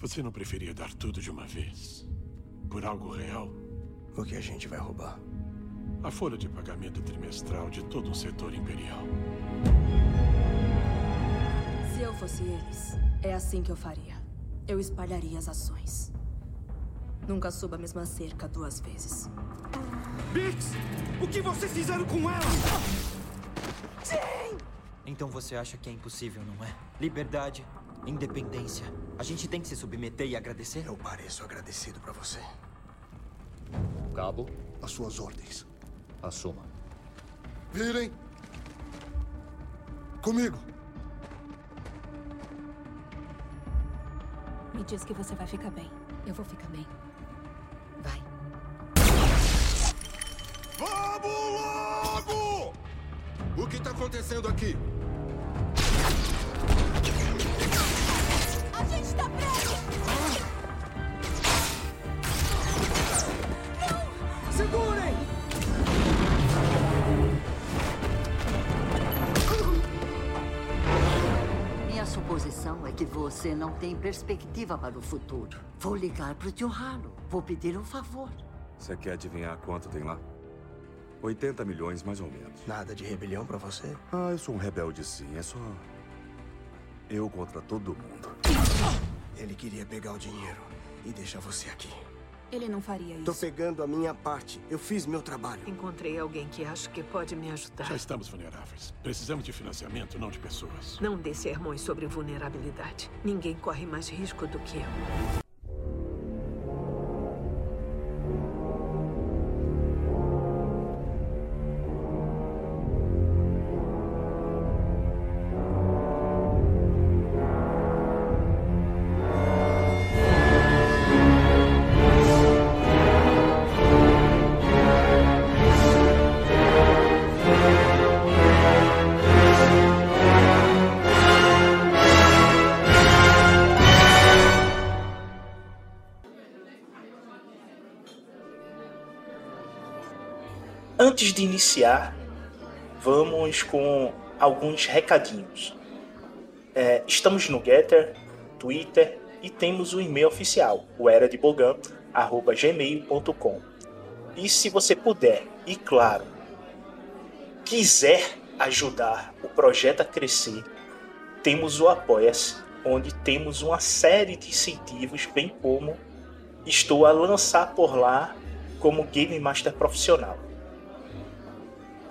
Você não preferia dar tudo de uma vez? Por algo real? O que a gente vai roubar? A folha de pagamento trimestral de todo um setor imperial. Se eu fosse eles, é assim que eu faria. Eu espalharia as ações. Nunca suba a mesma cerca duas vezes. Bix! O que vocês fizeram com ela? Sim! Então você acha que é impossível, não é? Liberdade, independência. A gente tem que se submeter e agradecer? Eu pareço agradecido pra você. Cabo, As suas ordens. assuma. Virem! Comigo! Me diz que você vai ficar bem. Eu vou ficar bem. Vai. Vamos logo! O que tá acontecendo aqui? Minha suposição é que você não tem perspectiva para o futuro. Vou ligar pro tio Halo. Vou pedir um favor. Você quer adivinhar quanto tem lá? 80 milhões, mais ou menos. Nada de rebelião pra você? Ah, eu sou um rebelde sim. É só. Eu contra todo mundo. Ele queria pegar o dinheiro e deixar você aqui. Ele não faria isso. Tô pegando a minha parte. Eu fiz meu trabalho. Encontrei alguém que acho que pode me ajudar. Já estamos vulneráveis. Precisamos de financiamento, não de pessoas. Não dê sermões sobre vulnerabilidade. Ninguém corre mais risco do que eu. Antes de iniciar, vamos com alguns recadinhos. É, estamos no Getter, Twitter e temos o e-mail oficial, o era de gmail.com. E se você puder, e claro, quiser ajudar o projeto a crescer, temos o Apoia-se, onde temos uma série de incentivos, bem como estou a lançar por lá como Game Master profissional.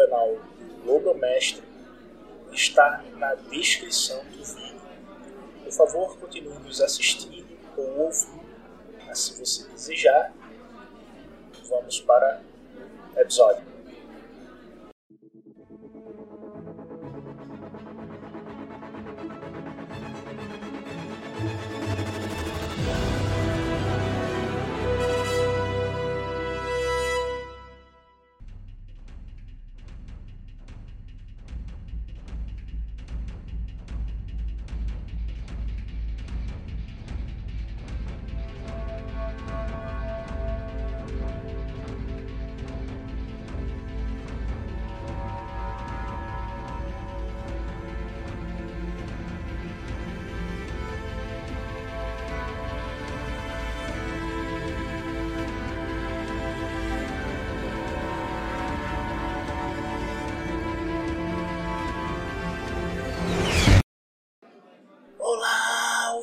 canal do Logomestre, está na descrição do vídeo. Por favor, continue nos assistindo ou ouvindo, se você desejar. Vamos para o episódio.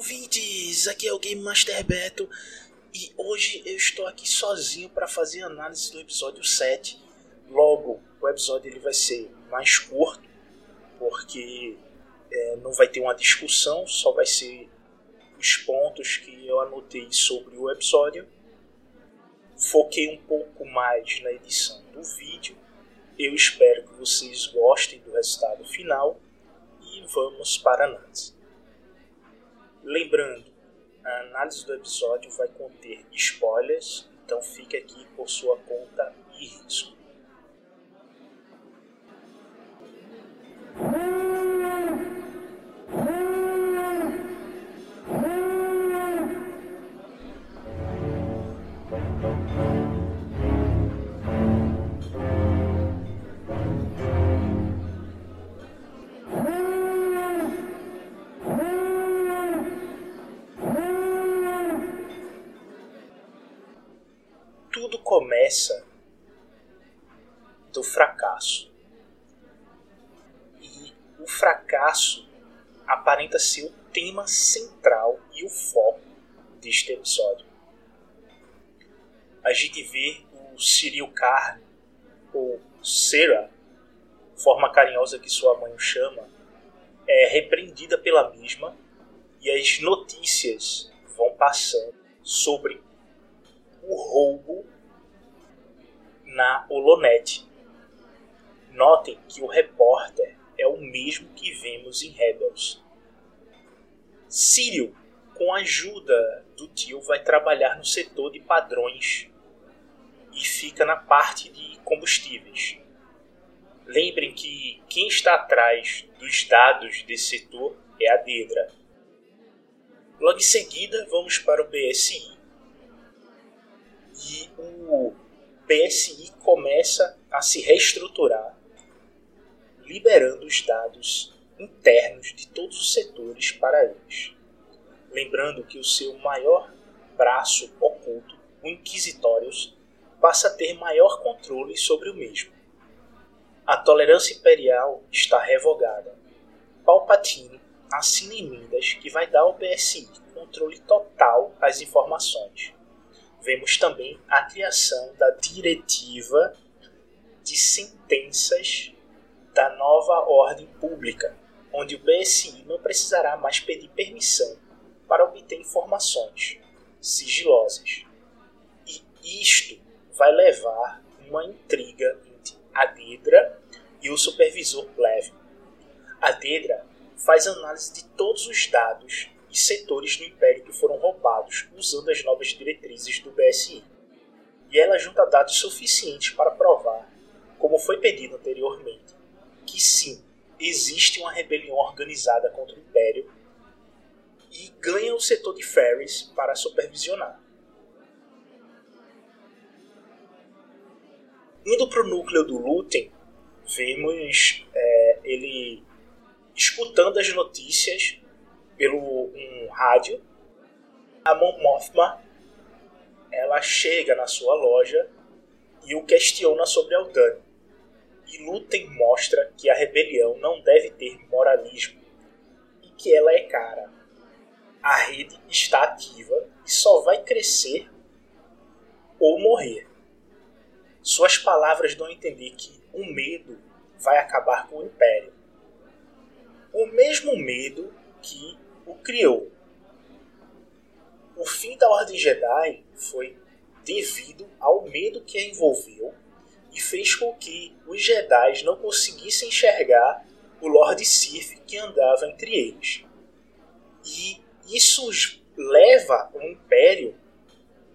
Ouvintes! Aqui é o Game Master Beto e hoje eu estou aqui sozinho para fazer análise do episódio 7. Logo, o episódio ele vai ser mais curto, porque é, não vai ter uma discussão, só vai ser os pontos que eu anotei sobre o episódio. Foquei um pouco mais na edição do vídeo. Eu espero que vocês gostem do resultado final e vamos para a análise. Lembrando, a análise do episódio vai conter spoilers, então fique aqui por sua conta e risco. Começa do fracasso. E o fracasso aparenta ser o tema central e o foco deste episódio. A gente vê o Cyril Carne, ou Sarah, forma carinhosa que sua mãe o chama, é repreendida pela mesma e as notícias vão passando sobre o roubo na Holonet. Notem que o repórter é o mesmo que vemos em Rebels. Cyril, com a ajuda do tio, vai trabalhar no setor de padrões e fica na parte de combustíveis. Lembrem que quem está atrás dos dados desse setor é a Dedra. Logo em seguida, vamos para o BSI. E o BSI começa a se reestruturar, liberando os dados internos de todos os setores para eles. Lembrando que o seu maior braço oculto, o Inquisitorius, passa a ter maior controle sobre o mesmo. A tolerância imperial está revogada. Palpatine assina emendas que vai dar ao BSI controle total às informações. Vemos também a criação da diretiva de sentenças da nova ordem pública, onde o BSI não precisará mais pedir permissão para obter informações sigilosas. E isto vai levar uma intriga entre a Dedra e o supervisor Pleve. A Dedra faz análise de todos os dados e setores do Império que foram roubados usando as novas diretrizes do BSI. E ela junta dados suficientes para provar, como foi pedido anteriormente, que sim, existe uma rebelião organizada contra o Império e ganha o setor de Ferris para supervisionar. Indo para o núcleo do Lutem, vemos é, ele escutando as notícias pelo um rádio. A Mon Mothma ela chega na sua loja e o questiona sobre Aldani. E Lutem mostra que a rebelião não deve ter moralismo e que ela é cara. A rede está ativa e só vai crescer ou morrer. Suas palavras dão a entender que o medo vai acabar com o Império. O mesmo medo que o criou. O fim da Ordem Jedi foi devido ao medo que a envolveu e fez com que os Jedi não conseguissem enxergar o Lord Sith que andava entre eles. E isso leva o Império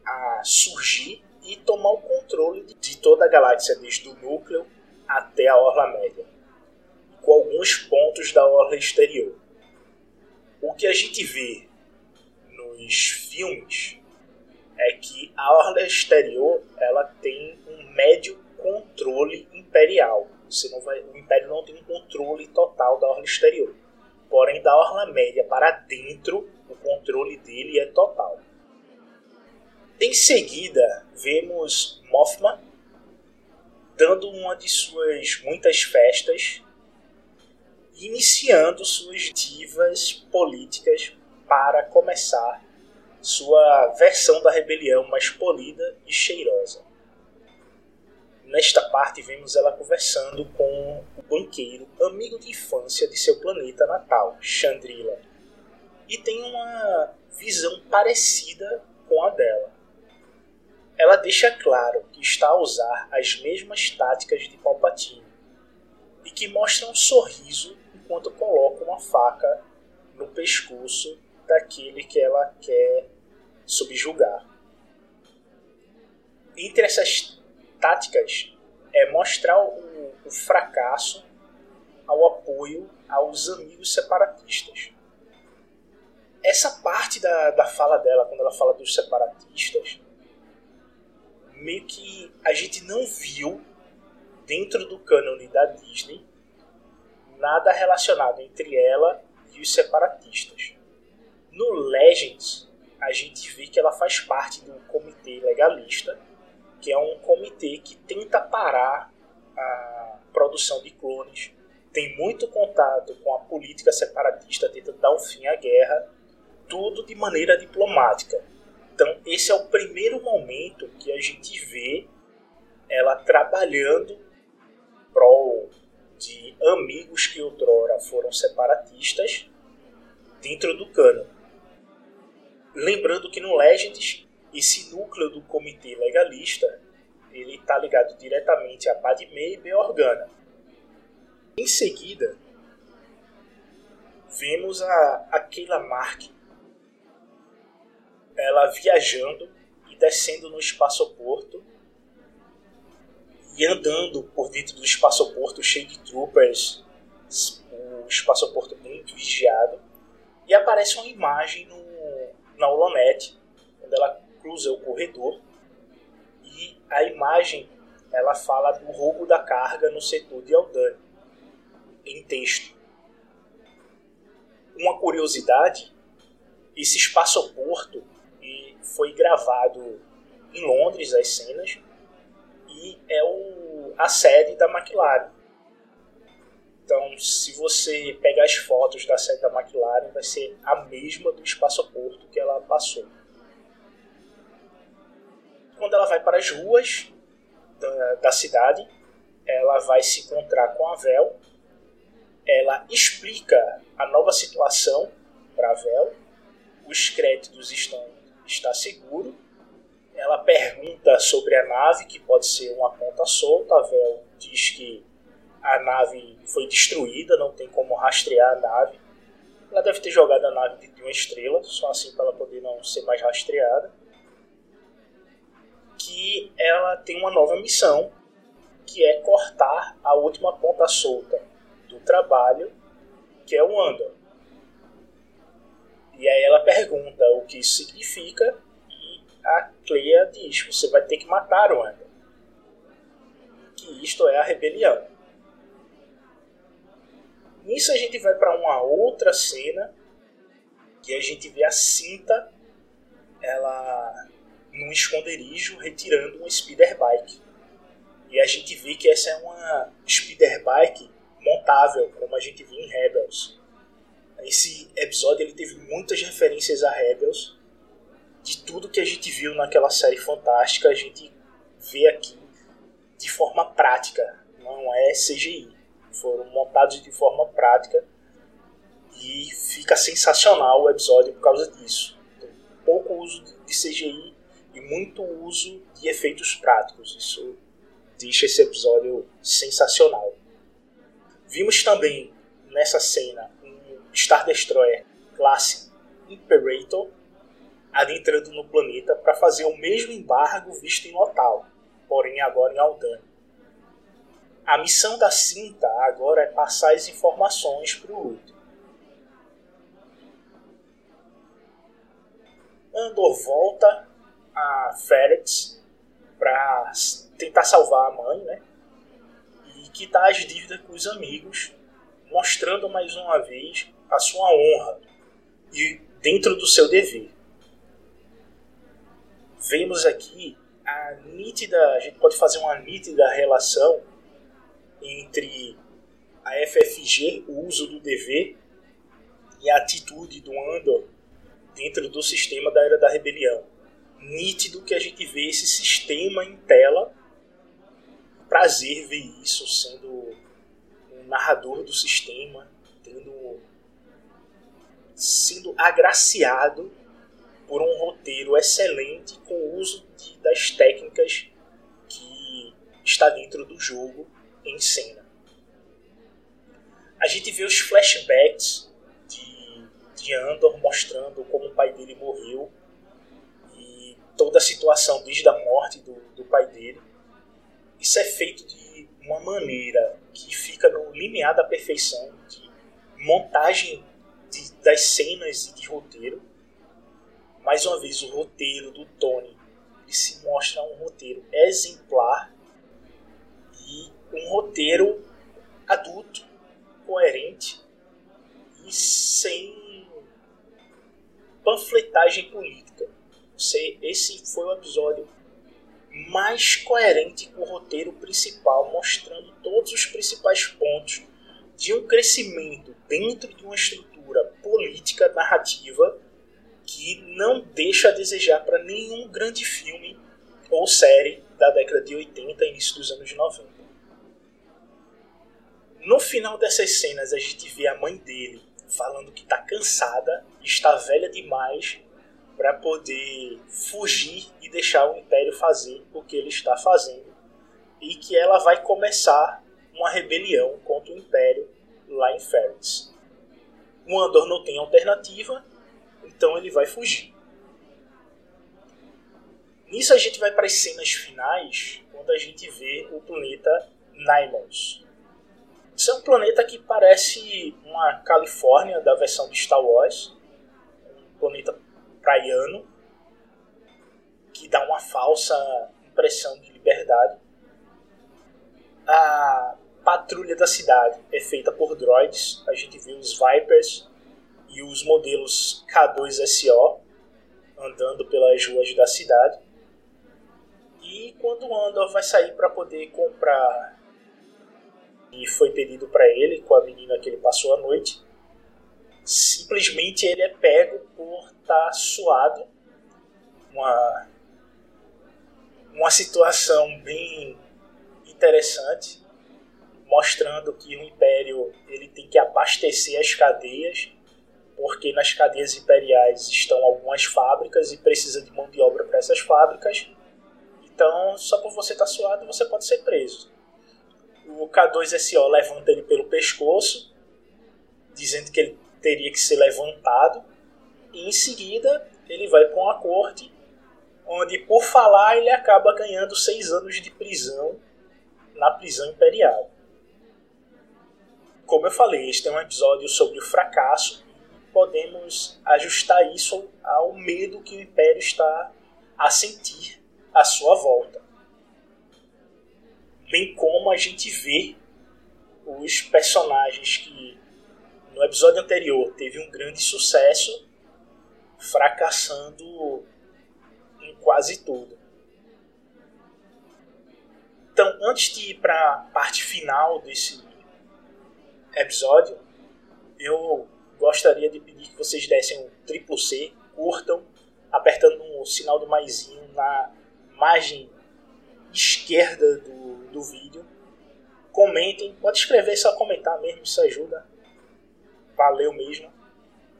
a surgir e tomar o controle de toda a galáxia, desde o núcleo até a Orla Média, com alguns pontos da Orla exterior o que a gente vê nos filmes é que a orla exterior ela tem um médio controle imperial. Você não vai, o império não tem um controle total da orla exterior. Porém, da orla média para dentro, o controle dele é total. Em seguida, vemos Mothma dando uma de suas muitas festas iniciando suas divas políticas para começar sua versão da rebelião mais polida e cheirosa. Nesta parte, vemos ela conversando com o banqueiro, amigo de infância de seu planeta natal, Chandrila, e tem uma visão parecida com a dela. Ela deixa claro que está a usar as mesmas táticas de Palpatine e que mostra um sorriso enquanto coloca uma faca no pescoço daquele que ela quer subjugar. Entre essas táticas é mostrar o, o fracasso ao apoio aos amigos separatistas. Essa parte da, da fala dela, quando ela fala dos separatistas, meio que a gente não viu dentro do cânone da Disney nada relacionado entre ela e os separatistas. No Legends, a gente vê que ela faz parte do comitê legalista, que é um comitê que tenta parar a produção de clones, tem muito contato com a política separatista, tenta dar um fim à guerra, tudo de maneira diplomática. Então, esse é o primeiro momento que a gente vê ela trabalhando prol de amigos que outrora foram separatistas dentro do cano. Lembrando que no Legends, esse núcleo do comitê legalista ele está ligado diretamente a Padme e Beorgana. Em seguida, vemos a, a Keila Mark ela viajando e descendo no espaçoporto e andando por dentro do espaçoporto cheio de troopers, o espaçoporto bem vigiado, e aparece uma imagem no, na Holonet, quando ela cruza o corredor, e a imagem ela fala do roubo da carga no setor de Aldani, em texto. Uma curiosidade, esse espaçoporto foi gravado em Londres as cenas e é o, a sede da McLaren. Então, se você pegar as fotos da sede da McLaren, vai ser a mesma do espaçoporto que ela passou. Quando ela vai para as ruas da, da cidade, ela vai se encontrar com a Vel. Ela explica a nova situação para a Vel. Os créditos estão está seguro. Pergunta sobre a nave, que pode ser uma ponta solta. A Vel diz que a nave foi destruída, não tem como rastrear a nave. Ela deve ter jogado a nave de uma estrela, só assim para ela poder não ser mais rastreada. Que ela tem uma nova missão, que é cortar a última ponta solta do trabalho, que é o Andor. E aí ela pergunta o que isso significa e a Cleia diz: você vai ter que matar o Andor. Que isto é a rebelião. Nisso a gente vai para uma outra cena que a gente vê a cinta ela num esconderijo retirando um speeder bike. E a gente vê que essa é uma speeder bike montável, como a gente viu em Rebels. Esse episódio ele teve muitas referências a Rebels. De tudo que a gente viu naquela série fantástica, a gente vê aqui de forma prática, não é CGI. Foram montados de forma prática e fica sensacional o episódio por causa disso. Tem pouco uso de CGI e muito uso de efeitos práticos. Isso deixa esse episódio sensacional. Vimos também nessa cena Star Destroyer classe Imperator adentrando no planeta para fazer o mesmo embargo visto em Lotal, porém agora em Aldani. A missão da cinta agora é passar as informações para o Luthor. Andor volta a Ferrex para tentar salvar a mãe, né? E quitar as dívidas com os amigos, mostrando mais uma vez a sua honra e dentro do seu dever. Vemos aqui a nítida, a gente pode fazer uma nítida relação entre a FFG, o uso do dever, e a atitude do Andor dentro do sistema da Era da Rebelião. Nítido que a gente vê esse sistema em tela. Prazer ver isso sendo um narrador do sistema, tendo sendo agraciado por um roteiro excelente com o uso de, das técnicas que está dentro do jogo em cena. A gente vê os flashbacks de, de Andor mostrando como o pai dele morreu e toda a situação desde a morte do, do pai dele. Isso é feito de uma maneira que fica no limiar da perfeição de montagem de, das cenas e de roteiro. Mais uma vez, o roteiro do Tony ele se mostra um roteiro exemplar e um roteiro adulto, coerente e sem panfletagem política. Esse foi o episódio mais coerente com o roteiro principal, mostrando todos os principais pontos de um crescimento dentro de uma estrutura política narrativa que não deixa a desejar para nenhum grande filme ou série da década de 80 e início dos anos 90. No final dessas cenas, a gente vê a mãe dele falando que está cansada, está velha demais para poder fugir e deixar o Império fazer o que ele está fazendo e que ela vai começar uma rebelião contra o Império lá em Ferris. O Andor não tem alternativa, então ele vai fugir. Nisso a gente vai para as cenas finais, quando a gente vê o planeta Nymons. Isso é um planeta que parece uma Califórnia da versão de Star Wars, um planeta praiano, que dá uma falsa impressão de liberdade. A patrulha da cidade é feita por droids, a gente vê os Vipers e os modelos K2SO andando pelas ruas da cidade. E quando o Andor vai sair para poder comprar e foi pedido para ele com a menina que ele passou a noite, simplesmente ele é pego por estar tá suado. Uma, uma situação bem interessante, mostrando que o Império ele tem que abastecer as cadeias, porque nas cadeias imperiais estão algumas fábricas e precisa de mão de obra para essas fábricas. Então, só por você estar tá suado, você pode ser preso o K2SO levanta ele pelo pescoço, dizendo que ele teria que ser levantado, e em seguida ele vai para uma corte, onde por falar ele acaba ganhando seis anos de prisão na prisão imperial. Como eu falei, este é um episódio sobre o fracasso podemos ajustar isso ao medo que o Império está a sentir à sua volta bem como a gente vê os personagens que no episódio anterior teve um grande sucesso fracassando em quase tudo. Então, antes de ir para a parte final desse episódio, eu gostaria de pedir que vocês dessem um triplo C, curtam, apertando o sinal do maisinho na margem esquerda do do vídeo. Comentem, pode escrever só comentar mesmo, isso ajuda. Valeu mesmo.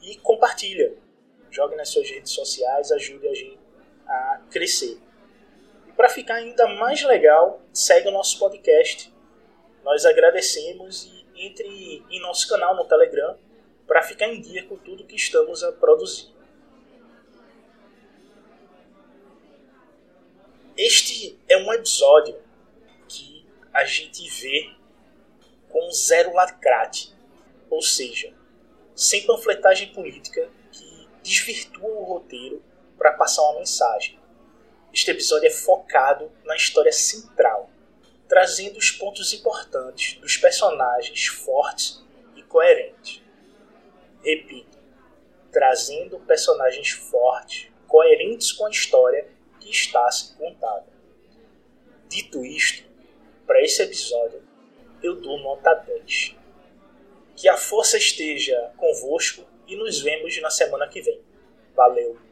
E compartilha. Jogue nas suas redes sociais, ajude a gente a crescer. E para ficar ainda mais legal, segue o nosso podcast. Nós agradecemos e entre em nosso canal no Telegram para ficar em dia com tudo que estamos a produzir. Este é um episódio a gente vê com zero lacrate, ou seja, sem panfletagem política que desvirtua o roteiro para passar uma mensagem. Este episódio é focado na história central, trazendo os pontos importantes dos personagens fortes e coerentes. Repito, trazendo personagens fortes, coerentes com a história que está a ser contada. Dito isto, para esse episódio, eu dou nota 10. Que a força esteja convosco e nos vemos na semana que vem. Valeu!